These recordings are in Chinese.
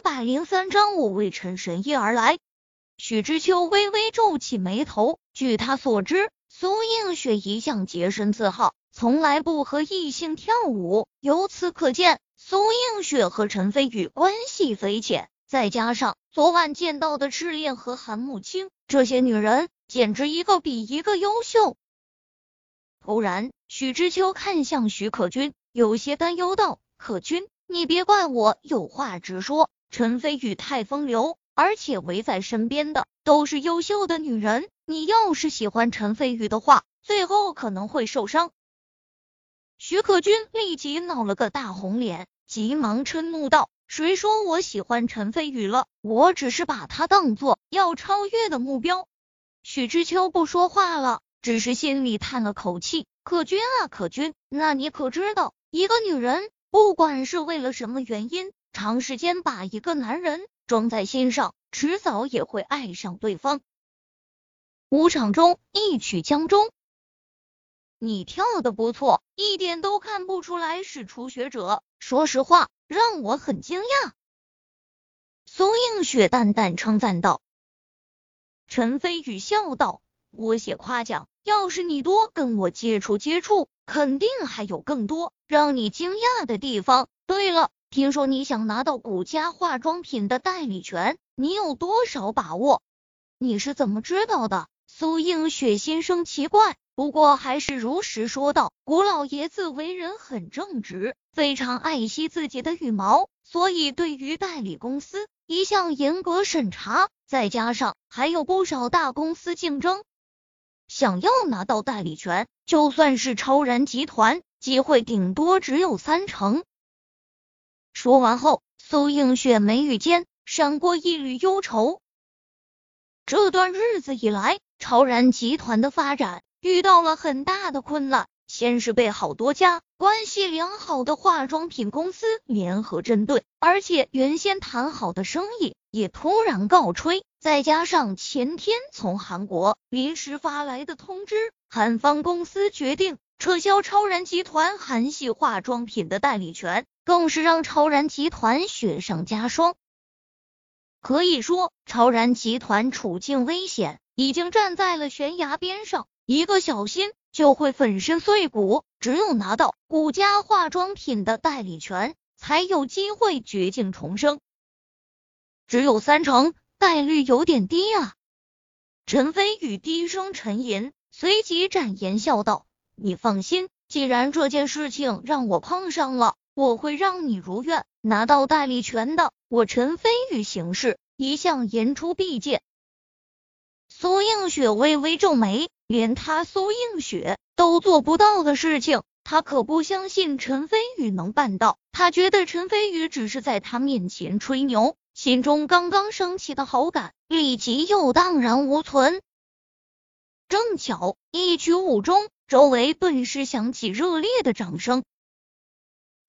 一百零三章，我为陈神医而来。许知秋微微皱起眉头。据他所知，苏映雪一向洁身自好，从来不和异性跳舞。由此可见，苏映雪和陈飞宇关系匪浅。再加上昨晚见到的赤练和韩慕清，这些女人简直一个比一个优秀。突然，许知秋看向许可君，有些担忧道：“可君。”你别怪我有话直说，陈飞宇太风流，而且围在身边的都是优秀的女人。你要是喜欢陈飞宇的话，最后可能会受伤。徐可君立即闹了个大红脸，急忙嗔怒道：“谁说我喜欢陈飞宇了？我只是把他当做要超越的目标。”许知秋不说话了，只是心里叹了口气：“可君啊，可君，那你可知道，一个女人？”不管是为了什么原因，长时间把一个男人装在心上，迟早也会爱上对方。舞场中一曲将终，你跳的不错，一点都看不出来是初学者。说实话，让我很惊讶。苏映雪淡淡称赞道。陈飞宇笑道：“我写夸奖，要是你多跟我接触接触。”肯定还有更多让你惊讶的地方。对了，听说你想拿到古家化妆品的代理权，你有多少把握？你是怎么知道的？苏映雪心生奇怪，不过还是如实说道：“古老爷子为人很正直，非常爱惜自己的羽毛，所以对于代理公司一向严格审查。再加上还有不少大公司竞争。”想要拿到代理权，就算是超然集团，机会顶多只有三成。说完后，苏映雪眉宇间闪过一缕忧愁。这段日子以来，超然集团的发展遇到了很大的困难。先是被好多家关系良好的化妆品公司联合针对，而且原先谈好的生意也突然告吹。再加上前天从韩国临时发来的通知，韩方公司决定撤销超然集团韩系化妆品的代理权，更是让超然集团雪上加霜。可以说，超然集团处境危险，已经站在了悬崖边上，一个小心。就会粉身碎骨。只有拿到古家化妆品的代理权，才有机会绝境重生。只有三成概率，有点低啊！陈飞宇低声沉吟，随即展颜笑道：“你放心，既然这件事情让我碰上了，我会让你如愿拿到代理权的。我陈飞宇行事一向言出必践。”苏映雪微微皱眉。连他苏映雪都做不到的事情，他可不相信陈飞宇能办到。他觉得陈飞宇只是在他面前吹牛，心中刚刚升起的好感立即又荡然无存。正巧一曲舞终，周围顿时响起热烈的掌声。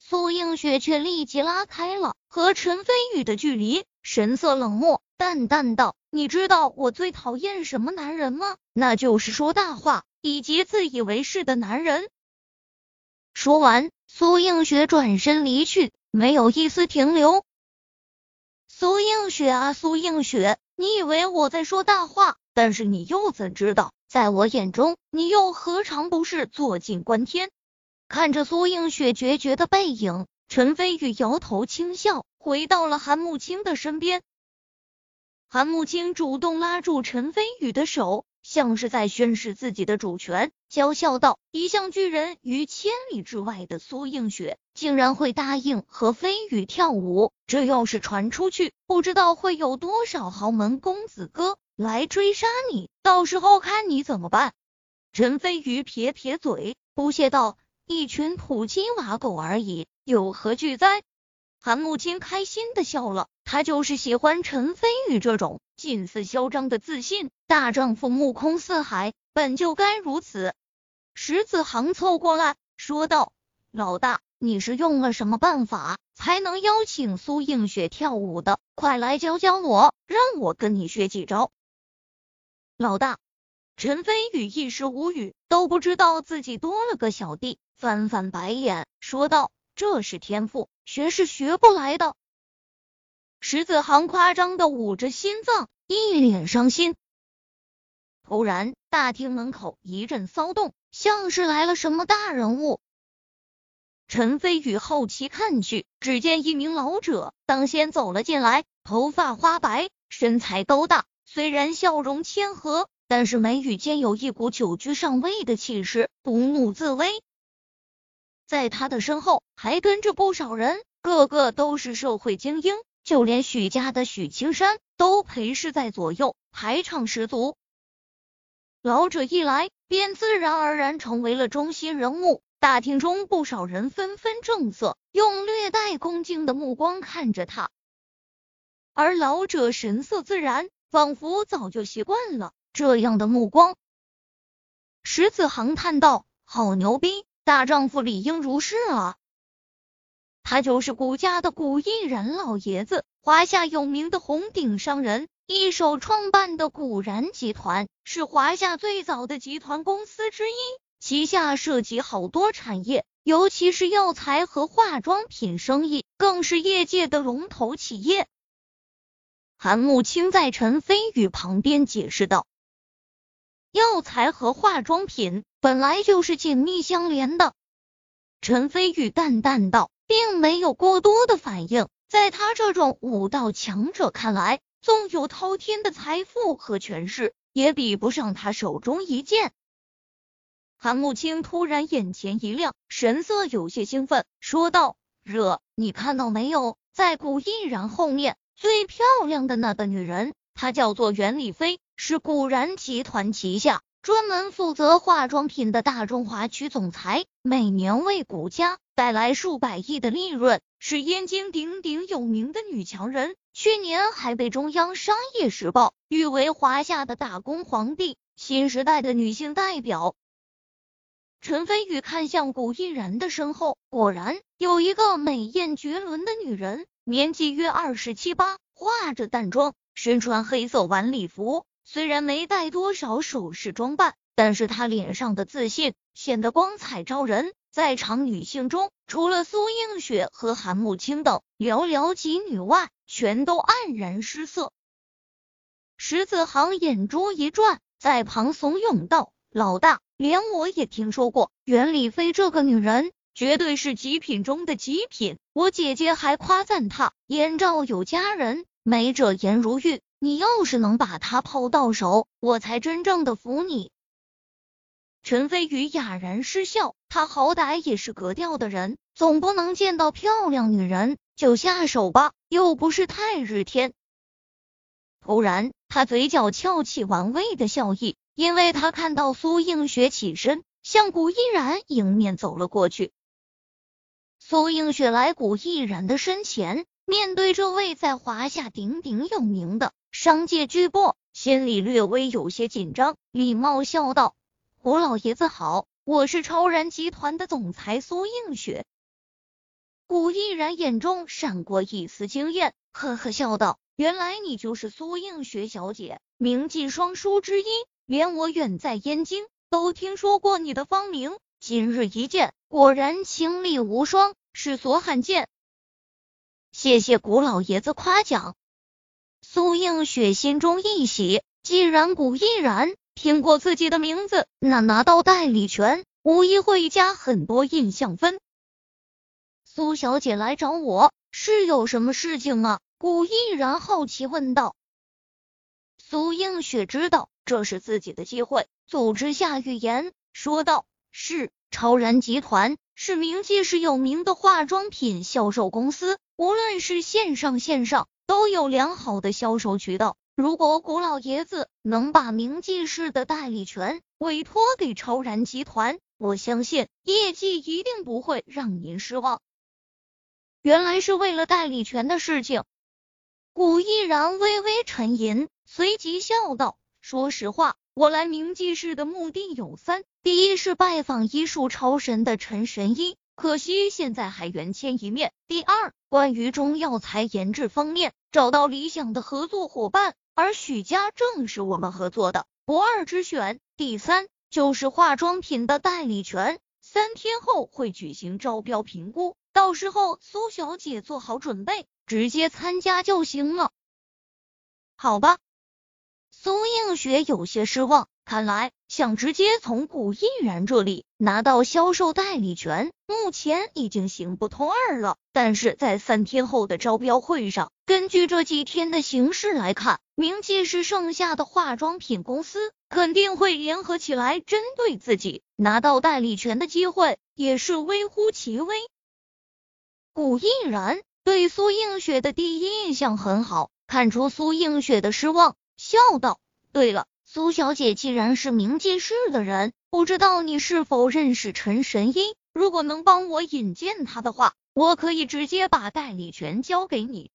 苏映雪却立即拉开了和陈飞宇的距离，神色冷漠，淡淡道。你知道我最讨厌什么男人吗？那就是说大话以及自以为是的男人。说完，苏映雪转身离去，没有一丝停留。苏映雪啊，苏映雪，你以为我在说大话？但是你又怎知道，在我眼中，你又何尝不是坐井观天？看着苏映雪决绝的背影，陈飞宇摇头轻笑，回到了韩慕清的身边。韩慕清主动拉住陈飞宇的手，像是在宣示自己的主权，娇笑道：“一向拒人于千里之外的苏映雪，竟然会答应和飞宇跳舞？这要是传出去，不知道会有多少豪门公子哥来追杀你，到时候看你怎么办。”陈飞宇撇撇嘴，不屑道：“一群土鸡瓦狗而已，有何惧哉？”韩慕青开心的笑了。他就是喜欢陈飞宇这种近似嚣张的自信，大丈夫目空四海，本就该如此。石子航凑过来说道：“老大，你是用了什么办法才能邀请苏映雪跳舞的？快来教教我，让我跟你学几招。”老大，陈飞宇一时无语，都不知道自己多了个小弟，翻翻白眼说道：“这是天赋，学是学不来的。”石子航夸张的捂着心脏，一脸伤心。突然，大厅门口一阵骚动，像是来了什么大人物。陈飞宇好奇看去，只见一名老者当先走了进来，头发花白，身材高大，虽然笑容谦和，但是眉宇间有一股久居上位的气势，不怒自威。在他的身后还跟着不少人，个个都是社会精英。就连许家的许青山都陪侍在左右，排场十足。老者一来，便自然而然成为了中心人物。大厅中不少人纷纷正色，用略带恭敬的目光看着他。而老者神色自然，仿佛早就习惯了这样的目光。石子航叹道：“好牛逼，大丈夫理应如是啊！”他就是古家的古毅然老爷子，华夏有名的红顶商人，一手创办的古然集团是华夏最早的集团公司之一，旗下涉及好多产业，尤其是药材和化妆品生意，更是业界的龙头企业。韩慕清在陈飞宇旁边解释道：“药材和化妆品本来就是紧密相连的。”陈飞宇淡淡道。并没有过多的反应，在他这种武道强者看来，纵有滔天的财富和权势，也比不上他手中一剑。韩慕清突然眼前一亮，神色有些兴奋，说道：“热，你看到没有？在古毅然后面最漂亮的那个女人，她叫做袁丽飞，是古然集团旗下。”专门负责化妆品的大中华区总裁，每年为古家带来数百亿的利润，是燕京鼎鼎有名的女强人。去年还被中央商业时报誉为华夏的打工皇帝，新时代的女性代表。陈飞宇看向古毅然的身后，果然有一个美艳绝伦的女人，年纪约二十七八，化着淡妆，身穿黑色晚礼服。虽然没带多少首饰装扮，但是她脸上的自信显得光彩照人。在场女性中，除了苏映雪和韩慕清等寥寥几女外，全都黯然失色。石子航眼珠一转，在旁怂恿道：“老大，连我也听说过袁丽飞这个女人，绝对是极品中的极品。我姐姐还夸赞她燕赵有佳人，美者颜如玉。”你要是能把他泡到手，我才真正的服你。陈飞宇哑然失笑，他好歹也是格调的人，总不能见到漂亮女人就下手吧？又不是太日天。突然，他嘴角翘起玩味的笑意，因为他看到苏映雪起身向古依然迎面走了过去。苏映雪来古依然的身前，面对这位在华夏鼎鼎有名的。商界巨擘心里略微有些紧张，礼貌笑道：“胡老爷子好，我是超然集团的总裁苏映雪。”古毅然眼中闪过一丝惊艳，呵呵笑道：“原来你就是苏映雪小姐，名妓双姝之一，连我远在燕京都听说过你的芳名。今日一见，果然清丽无双，世所罕见。谢谢古老爷子夸奖。”苏映雪心中一喜，既然古毅然听过自己的名字，那拿到代理权无疑会加很多印象分。苏小姐来找我是有什么事情啊？古毅然好奇问道。苏映雪知道这是自己的机会，组织下预言，说道：“是超然集团是名气是有名的化妆品销售公司，无论是线上线上。”都有良好的销售渠道。如果古老爷子能把明记氏的代理权委托给超然集团，我相信业绩一定不会让您失望。原来是为了代理权的事情。古毅然微微沉吟，随即笑道：“说实话，我来明记氏的目的有三：第一是拜访医术超神的陈神医。”可惜现在还缘牵一面。第二，关于中药材研制方面，找到理想的合作伙伴，而许家正是我们合作的不二之选。第三，就是化妆品的代理权。三天后会举行招标评估，到时候苏小姐做好准备，直接参加就行了。好吧。苏映雪有些失望，看来想直接从古毅然这里拿到销售代理权，目前已经行不通二了。但是在三天后的招标会上，根据这几天的形势来看，明记是剩下的化妆品公司肯定会联合起来针对自己，拿到代理权的机会也是微乎其微。古毅然对苏映雪的第一印象很好，看出苏映雪的失望。笑道：“对了，苏小姐既然是明记市的人，不知道你是否认识陈神医？如果能帮我引荐他的话，我可以直接把代理权交给你。”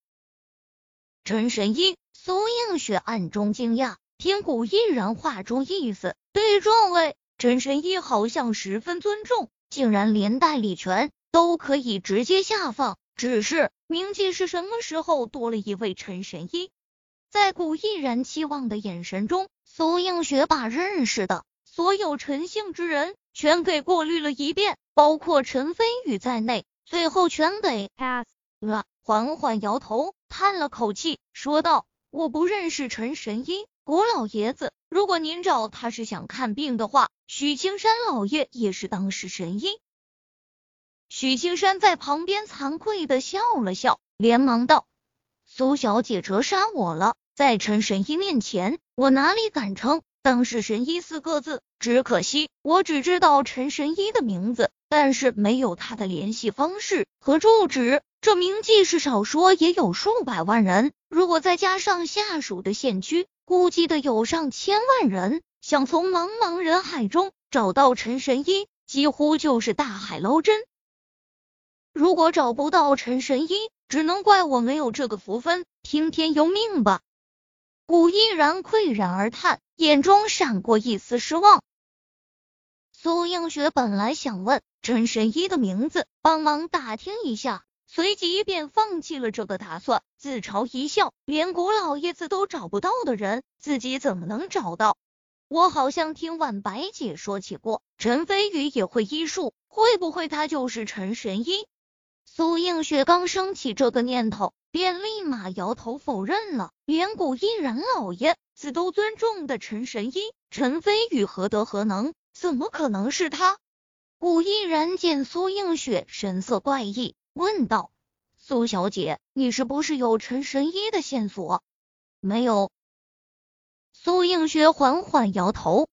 陈神医，苏映雪暗中惊讶，听古毅然话中意思，对这位陈神医好像十分尊重，竟然连代理权都可以直接下放。只是明记是什么时候多了一位陈神医？在古毅然期望的眼神中，苏映雪把认识的所有陈姓之人全给过滤了一遍，包括陈飞宇在内，最后全给 pass 了。缓缓摇头，叹了口气，说道：“我不认识陈神医，古老爷子，如果您找他是想看病的话，许青山老爷也是当时神医。”许青山在旁边惭愧的笑了笑，连忙道。苏小姐折杀我了，在陈神医面前，我哪里敢称当是神医四个字？只可惜我只知道陈神医的名字，但是没有他的联系方式和住址。这名记是少说也有数百万人，如果再加上下属的县区，估计得有上千万人。想从茫茫人海中找到陈神医，几乎就是大海捞针。如果找不到陈神医，只能怪我没有这个福分，听天由命吧。古毅然喟然而叹，眼中闪过一丝失望。苏映雪本来想问陈神医的名字，帮忙打听一下，随即便放弃了这个打算，自嘲一笑：连古老爷子都找不到的人，自己怎么能找到？我好像听婉白姐说起过，陈飞宇也会医术，会不会他就是陈神医？苏映雪刚升起这个念头，便立马摇头否认了。连古依然老爷子都尊重的陈神医陈飞宇何德何能？怎么可能是他？古依然见苏映雪神色怪异，问道：“苏小姐，你是不是有陈神医的线索？”没有。苏映雪缓缓摇头，